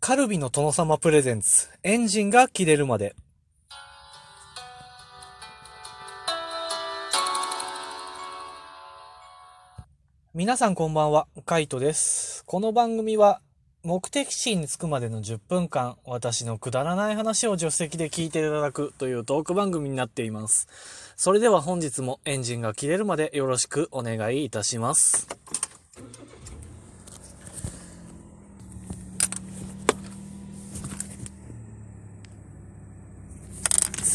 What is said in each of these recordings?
カルビの殿様プレゼンツ、エンジンが切れるまで。皆さんこんばんは、カイトです。この番組は、目的地に着くまでの10分間、私のくだらない話を助手席で聞いていただくというトーク番組になっています。それでは本日もエンジンが切れるまでよろしくお願いいたします。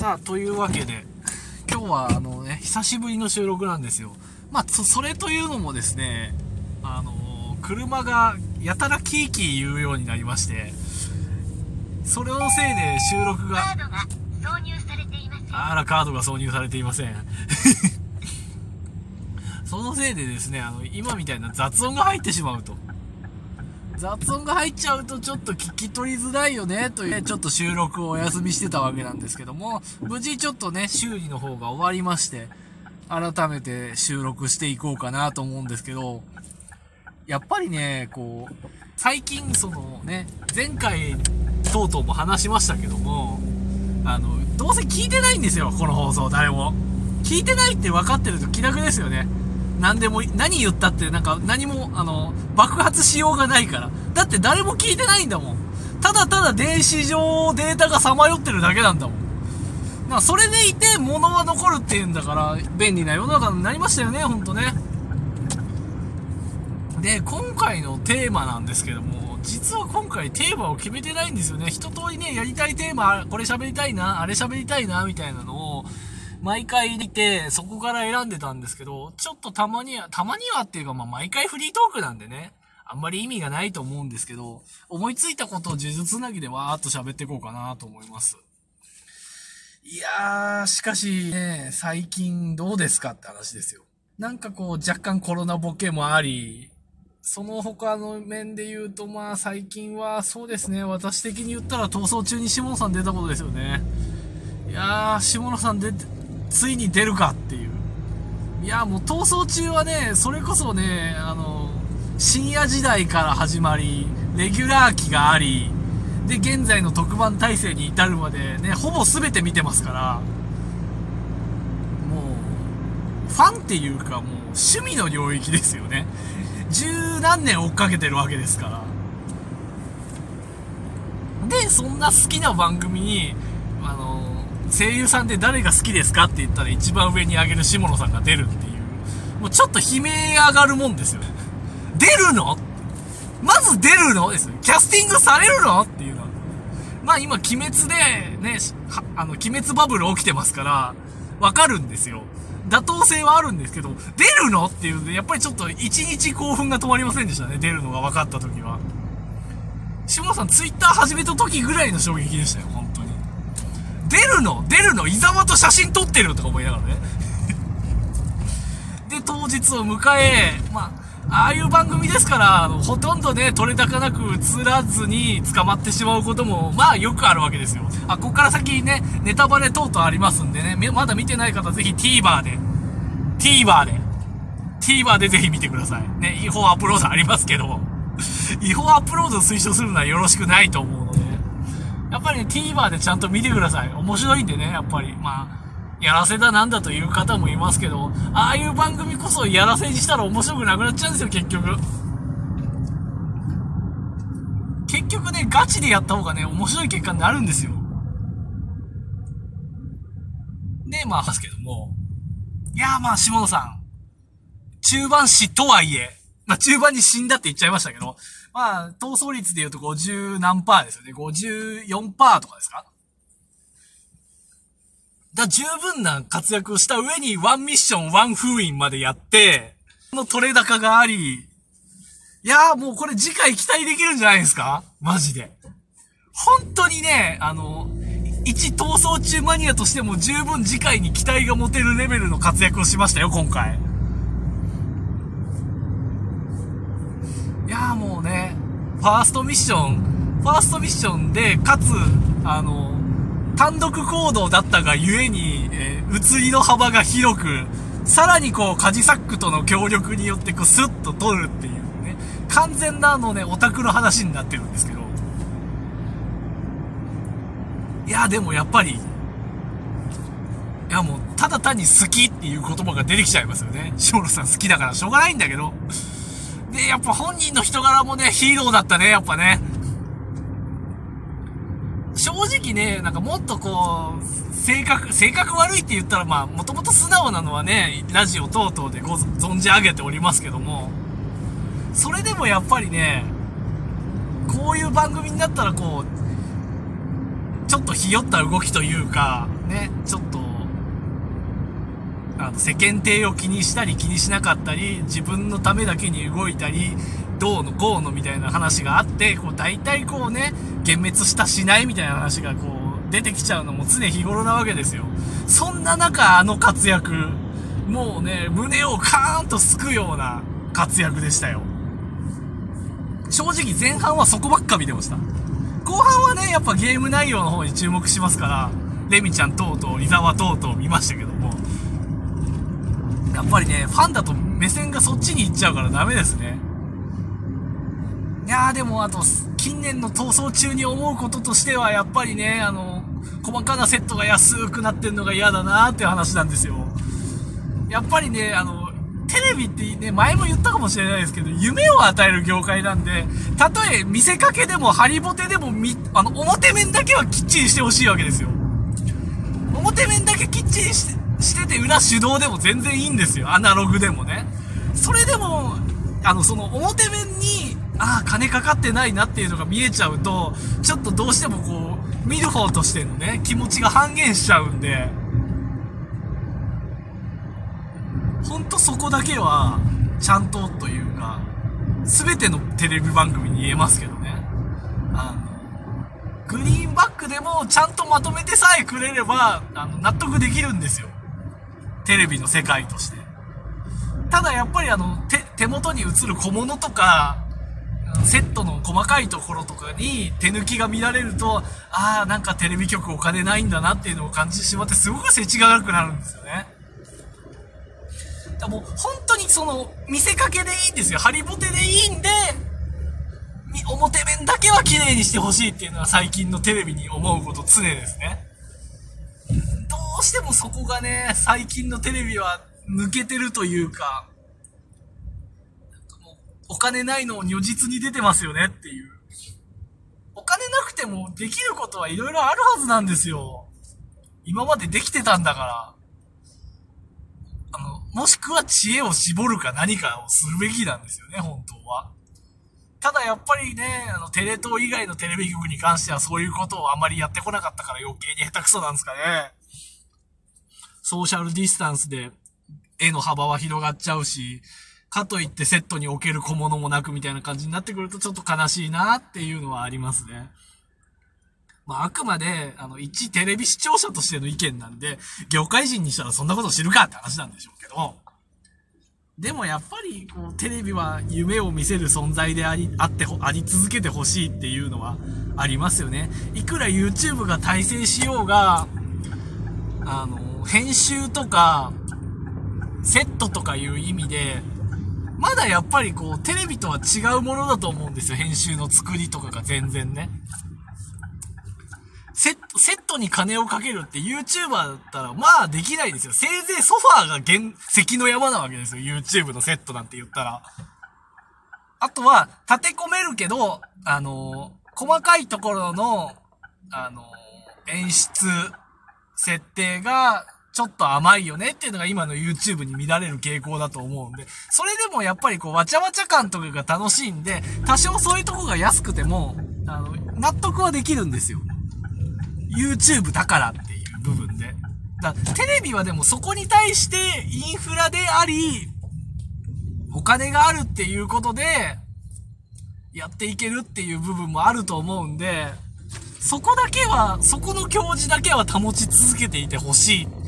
さあ、というわけで、今日はあのね、久しぶりの収録なんですよ。まあ、そそれというのもですね、あの車がやたらキーキー言うようになりまして、それのせいで収録が、カードが挿入されていません。あら、カードが挿入されていません。そのせいでですね、あの、今みたいな雑音が入ってしまうと。雑音が入っちゃうとちょっと聞き取りづらいよね、という、ねちょっと収録をお休みしてたわけなんですけども、無事ちょっとね、修理の方が終わりまして、改めて収録していこうかなと思うんですけど、やっぱりね、こう、最近そのね、前回とうとうも話しましたけども、あの、どうせ聞いてないんですよ、この放送、誰も。聞いてないって分かってると気楽ですよね。何でも、何言ったってなんか何も、あの、爆発しようがないから。だって誰も聞いてないんだもん。ただただ電子上データがさまよってるだけなんだもん。だからそれでいて物は残るっていうんだから、便利な世の中になりましたよね、ほんとね。で、今回のテーマなんですけども、実は今回テーマを決めてないんですよね。一通りね、やりたいテーマ、これ喋りたいな、あれ喋りたいな、みたいなのを、毎回見て、そこから選んでたんですけど、ちょっとたまには、たまにはっていうか、まあ、毎回フリートークなんでね、あんまり意味がないと思うんですけど、思いついたことを呪術つなぎでわーっと喋っていこうかなと思います。いやー、しかしね、最近どうですかって話ですよ。なんかこう、若干コロナボケもあり、その他の面で言うと、まあ最近はそうですね、私的に言ったら逃走中に下野さん出たことですよね。いやー、下野さん出て、ついに出るかっていう。いやもう逃走中はね、それこそね、あの、深夜時代から始まり、レギュラー期があり、で、現在の特番体制に至るまでね、ほぼ全て見てますから、もう、ファンっていうかもう趣味の領域ですよね。十何年追っかけてるわけですから。で、そんな好きな番組に、あの、声優さんで誰が好きですかって言ったら一番上に上げる下野さんが出るっていう。もうちょっと悲鳴上がるもんですよ。出るの？まず出るの？です。キャスティングされるの？っていうのは。まあ今、鬼滅でね、あの、鬼滅バブル起きてますから、わかるんですよ。妥当性はあるんですけど、出るの？っていうので、やっぱりちょっと一日興奮が止まりませんでしたね。出るのが分かった時は。下野さんツイッター始めた時ぐらいの衝撃でしたよ、の出るの伊沢と写真撮ってるとか思いながらね。で、当日を迎え、まあ、ああいう番組ですから、ほとんどね、取れ高なく映らずに捕まってしまうことも、まあよくあるわけですよ。あ、ここから先ね、ネタバレ等々ありますんでね、まだ見てない方ぜひ TVer で、TVer で、TVer でぜひ見てください。ね、違法アップロードありますけど、違法アップロード推奨するのはよろしくないと思うので、やっぱりね、TVer でちゃんと見てください。面白いんでね、やっぱり。まあ、やらせだなんだという方もいますけど、ああいう番組こそやらせにしたら面白くなくなっちゃうんですよ、結局。結局ね、ガチでやった方がね、面白い結果になるんですよ。で、まあ、ですけども。いやまあ、下野さん。中盤死とはいえ、まあ中盤に死んだって言っちゃいましたけど、まあ、逃走率で言うと50何パーですよね。54パーとかですか？だ十分な活躍をした上にワンミッション、ワン封印までやって、この取れ高があり、いやーもうこれ次回期待できるんじゃないですか？マジで。本当にね、あの、一逃走中マニアとしても十分次回に期待が持てるレベルの活躍をしましたよ、今回。やーもうね、ファーストミッション、ファーストミッションで、かつ、あの、単独行動だったがゆえに、えー移りの幅が広く、さらにこう、カジサックとの協力によってこう、スッと取るっていうね、完全なあのね、オタクの話になってるんですけど、いや、でもやっぱり、いやもう、ただ単に好きっていう言葉が出てきちゃいますよね。ショーロさん好きだからしょうがないんだけど。で、やっぱ本人の人柄もね、ヒーローだったね、やっぱね。正直ね、なんかもっとこう、性格、性格悪いって言ったらまあ、もともと素直なのはね、ラジオ等々でご存じ上げておりますけども、それでもやっぱりね、こういう番組になったらこう、ちょっとひよった動きというか、ね、ちょっと、あの、世間体を気にしたり気にしなかったり、自分のためだけに動いたり、どうのこうのみたいな話があって、こう大体こうね、幻滅したしないみたいな話がこう出てきちゃうのも常日頃なわけですよ。そんな中あの活躍、もうね、胸をカーンとすくような活躍でしたよ。正直前半はそこばっか見てました。後半はね、やっぱゲーム内容の方に注目しますから、レミちゃん等々、リザワ等々見ましたけども、やっぱりね、ファンだと目線がそっちに行っちゃうからダメですね。いやーでもあと、近年の逃走中に思うこととしては、やっぱりね、あの、細かなセットが安くなってんのが嫌だなーっていう話なんですよ。やっぱりね、あの、テレビってね、前も言ったかもしれないですけど、夢を与える業界なんで、たとえ見せかけでもハリボテでもみ、あの、表面だけはきっちりしてほしいわけですよ。表面だけきっちりして、してて裏手動でも全然いいんですよ。アナログでもね。それでも、あの、その表面に、ああ、金かかってないなっていうのが見えちゃうと、ちょっとどうしてもこう、見る方としてのね、気持ちが半減しちゃうんで、ほんとそこだけは、ちゃんとというか、すべてのテレビ番組に言えますけどね。あの、グリーンバックでもちゃんとまとめてさえくれれば、あの、納得できるんですよ。テレビの世界として。ただやっぱりあの、手、手元に映る小物とか、セットの細かいところとかに手抜きが見られると、ああ、なんかテレビ局お金ないんだなっていうのを感じてしまって、すごく世知が悪くなるんですよね。だもう本当にその、見せかけでいいんですよ。ハリボテでいいんで、表面だけは綺麗にしてほしいっていうのは最近のテレビに思うこと常ですね。どうしてもそこがね、最近のテレビは抜けてるというか、なんかもうお金ないのを如実に出てますよねっていう。お金なくてもできることはいろいろあるはずなんですよ。今までできてたんだから。あの、もしくは知恵を絞るか何かをするべきなんですよね、本当は。ただやっぱりね、あの、テレ東以外のテレビ局に関してはそういうことをあまりやってこなかったから余計に下手くそなんですかね。ソーシャルディスタンスで絵の幅は広がっちゃうし、かといってセットに置ける小物もなくみたいな感じになってくるとちょっと悲しいなっていうのはありますね。まあ、あくまで、あの、一テレビ視聴者としての意見なんで、業界人にしたらそんなこと知るかって話なんでしょうけど、でもやっぱり、こう、テレビは夢を見せる存在であり、あって、あり続けてほしいっていうのはありますよね。いくら YouTube が体制しようが、あの、編集とか、セットとかいう意味で、まだやっぱりこう、テレビとは違うものだと思うんですよ。編集の作りとかが全然ね。セット、セットに金をかけるって YouTuber だったら、まあできないですよ。せいぜいソファーが原、石の山なわけですよ。YouTube のセットなんて言ったら。あとは、立て込めるけど、あの細かいところの、あの演出、設定が、ちょっと甘いよねっていうのが今の YouTube に見られる傾向だと思うんで、それでもやっぱりこう、わちゃわちゃ感とかが楽しいんで、多少そういうとこが安くても、あの、納得はできるんですよ。YouTube だからっていう部分で。だテレビはでもそこに対してインフラであり、お金があるっていうことで、やっていけるっていう部分もあると思うんで、そこだけは、そこの教示だけは保ち続けていてほしい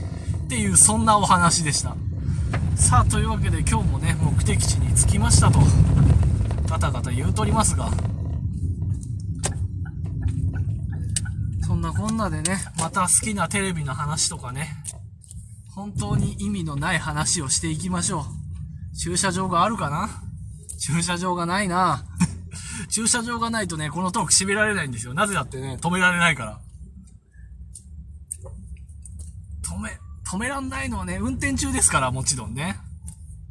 っていう、そんなお話でした。さあ、というわけで今日もね、目的地に着きましたと、ガタガタ言うとりますが、そんなこんなでね、また好きなテレビの話とかね、本当に意味のない話をしていきましょう。駐車場があるかな？駐車場がないな 駐車場がないとね、このトーク締められないんですよ。なぜだってね、止められないから。止め、止めらんないのはね、運転中ですから、もちろんね。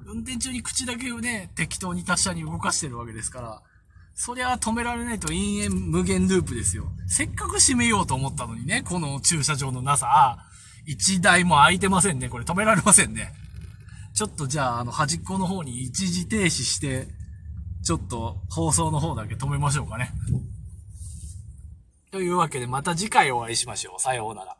運転中に口だけをね、適当に達者に動かしてるわけですから、そりゃ止められないと延々無限ループですよ。せっかく閉めようと思ったのにね、この駐車場のなさ、あ一台も空いてませんね。これ止められませんね。ちょっとじゃあ、あの、端っこの方に一時停止して、ちょっと放送の方だけ止めましょうかね。というわけで、また次回お会いしましょう。さようなら。